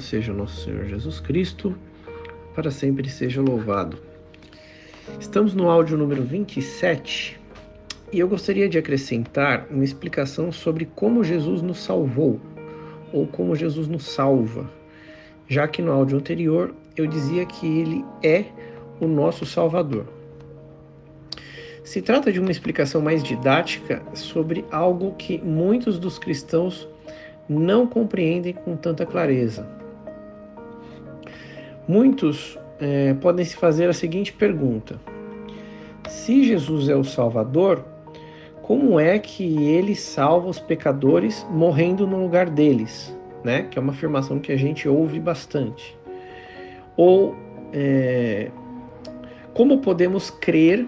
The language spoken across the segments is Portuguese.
seja o nosso Senhor Jesus Cristo, para sempre seja louvado. Estamos no áudio número 27 e eu gostaria de acrescentar uma explicação sobre como Jesus nos salvou ou como Jesus nos salva, já que no áudio anterior eu dizia que ele é o nosso Salvador. Se trata de uma explicação mais didática sobre algo que muitos dos cristãos não compreendem com tanta clareza. Muitos é, podem se fazer a seguinte pergunta: se Jesus é o Salvador, como é que ele salva os pecadores morrendo no lugar deles? Né? Que é uma afirmação que a gente ouve bastante. Ou é, como podemos crer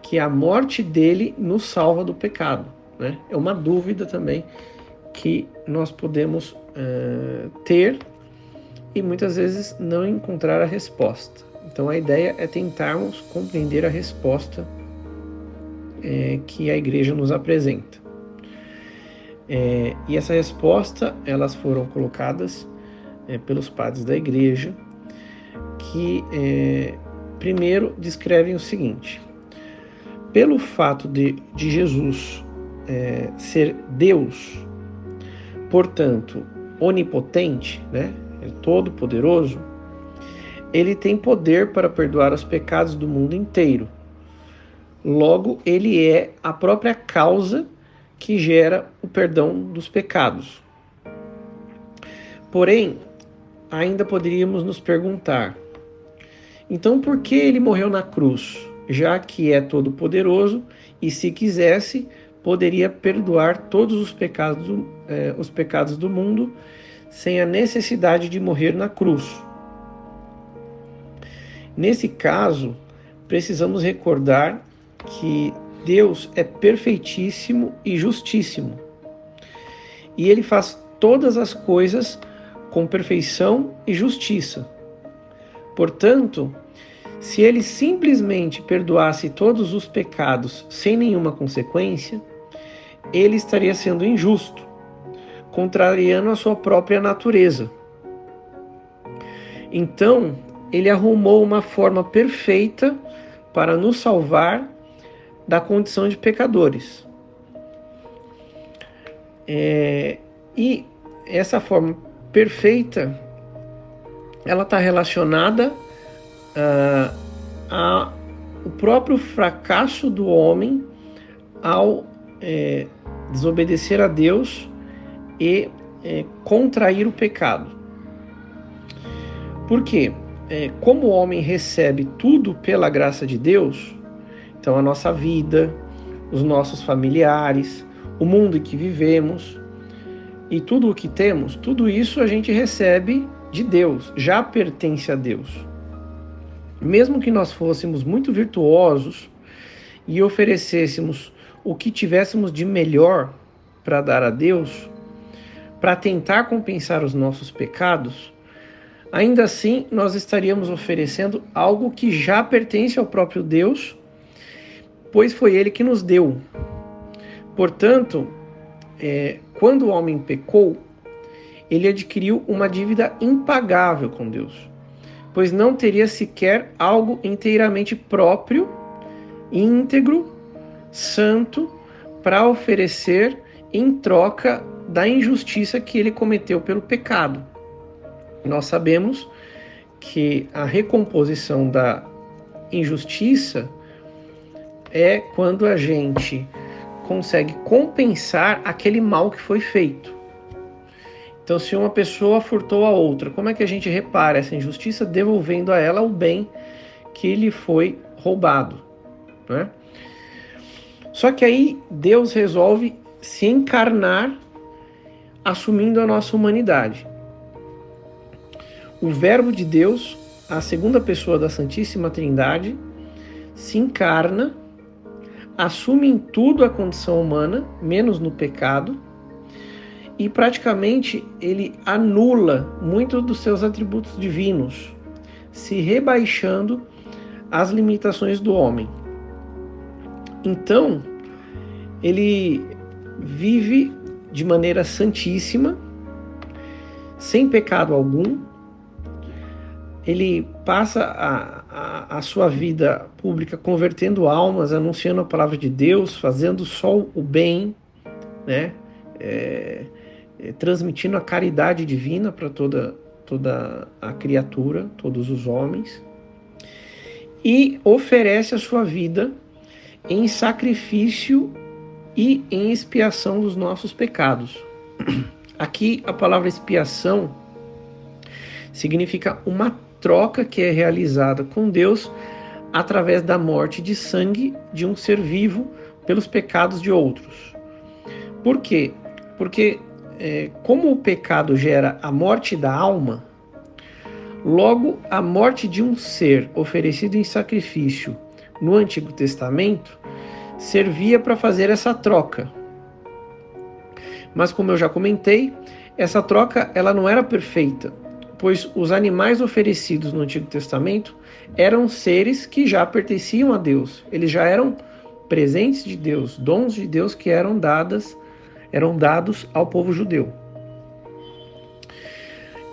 que a morte dele nos salva do pecado? Né? É uma dúvida também que nós podemos é, ter e muitas vezes não encontrar a resposta. Então a ideia é tentarmos compreender a resposta é, que a igreja nos apresenta. É, e essa resposta elas foram colocadas é, pelos padres da igreja, que é, primeiro descrevem o seguinte: pelo fato de, de Jesus é, ser Deus, portanto onipotente, né, é todo poderoso, ele tem poder para perdoar os pecados do mundo inteiro. Logo, ele é a própria causa que gera o perdão dos pecados. Porém, ainda poderíamos nos perguntar: então por que ele morreu na cruz? Já que é todo poderoso e se quisesse, poderia perdoar todos os pecados, eh, os pecados do mundo sem a necessidade de morrer na cruz. Nesse caso, precisamos recordar que Deus é perfeitíssimo e justíssimo. E ele faz todas as coisas com perfeição e justiça. Portanto, se ele simplesmente perdoasse todos os pecados sem nenhuma consequência, ele estaria sendo injusto contrariando a sua própria natureza. Então, ele arrumou uma forma perfeita para nos salvar da condição de pecadores. É, e essa forma perfeita, ela está relacionada uh, a o próprio fracasso do homem ao é, desobedecer a Deus e é, contrair o pecado. Por quê? É, como o homem recebe tudo pela graça de Deus, então a nossa vida, os nossos familiares, o mundo em que vivemos e tudo o que temos, tudo isso a gente recebe de Deus, já pertence a Deus. Mesmo que nós fôssemos muito virtuosos e oferecêssemos o que tivéssemos de melhor para dar a Deus, para tentar compensar os nossos pecados, ainda assim nós estaríamos oferecendo algo que já pertence ao próprio Deus, pois foi Ele que nos deu. Portanto, é, quando o homem pecou, ele adquiriu uma dívida impagável com Deus, pois não teria sequer algo inteiramente próprio, íntegro, santo, para oferecer em troca da injustiça que ele cometeu pelo pecado. Nós sabemos que a recomposição da injustiça é quando a gente consegue compensar aquele mal que foi feito. Então, se uma pessoa furtou a outra, como é que a gente repara essa injustiça? Devolvendo a ela o bem que lhe foi roubado. Né? Só que aí Deus resolve se encarnar assumindo a nossa humanidade. O Verbo de Deus, a segunda pessoa da Santíssima Trindade, se encarna, assume em tudo a condição humana, menos no pecado, e praticamente ele anula muitos dos seus atributos divinos, se rebaixando às limitações do homem. Então, ele vive de maneira santíssima, sem pecado algum, ele passa a, a, a, sua vida pública convertendo almas, anunciando a palavra de Deus, fazendo só o bem, né? É, é, transmitindo a caridade divina para toda, toda a criatura, todos os homens, e oferece a sua vida em sacrifício e em expiação dos nossos pecados. Aqui a palavra expiação significa uma troca que é realizada com Deus através da morte de sangue de um ser vivo pelos pecados de outros. Por quê? Porque é, como o pecado gera a morte da alma, logo a morte de um ser oferecido em sacrifício no Antigo Testamento servia para fazer essa troca. Mas como eu já comentei, essa troca ela não era perfeita, pois os animais oferecidos no Antigo Testamento eram seres que já pertenciam a Deus. Eles já eram presentes de Deus, dons de Deus que eram dadas, eram dados ao povo judeu.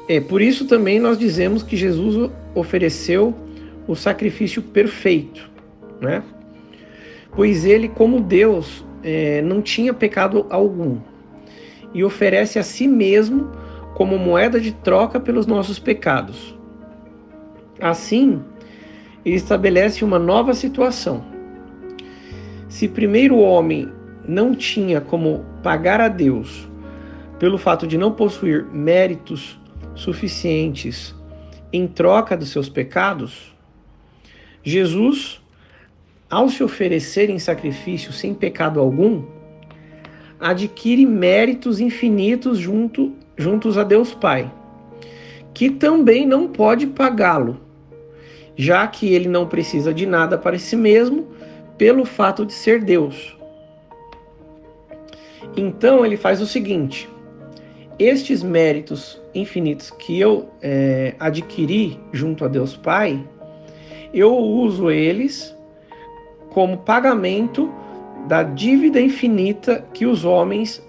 É por isso também nós dizemos que Jesus ofereceu o sacrifício perfeito, né? Pois ele, como Deus, é, não tinha pecado algum e oferece a si mesmo como moeda de troca pelos nossos pecados. Assim, ele estabelece uma nova situação. Se primeiro o homem não tinha como pagar a Deus pelo fato de não possuir méritos suficientes em troca dos seus pecados, Jesus, ao se oferecer em sacrifício sem pecado algum, adquire méritos infinitos junto, juntos a Deus Pai, que também não pode pagá-lo, já que ele não precisa de nada para si mesmo pelo fato de ser Deus. Então ele faz o seguinte: estes méritos infinitos que eu é, adquiri junto a Deus Pai, eu uso eles como pagamento da dívida infinita que os homens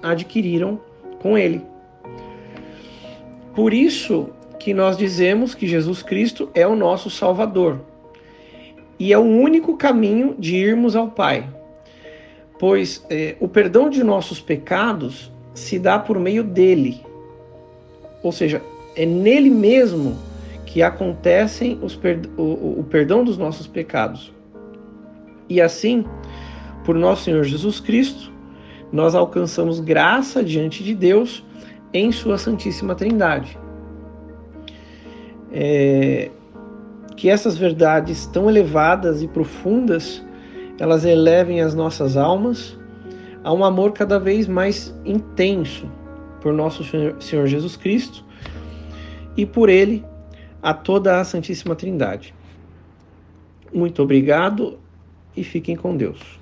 adquiriram com ele. Por isso que nós dizemos que Jesus Cristo é o nosso Salvador e é o único caminho de irmos ao Pai, pois é, o perdão de nossos pecados se dá por meio dele, ou seja, é nele mesmo que acontecem os o, o perdão dos nossos pecados. E assim, por nosso Senhor Jesus Cristo, nós alcançamos graça diante de Deus em Sua Santíssima Trindade. É, que essas verdades tão elevadas e profundas elas elevem as nossas almas a um amor cada vez mais intenso por nosso Senhor Jesus Cristo e por Ele a toda a Santíssima Trindade. Muito obrigado e fiquem com Deus.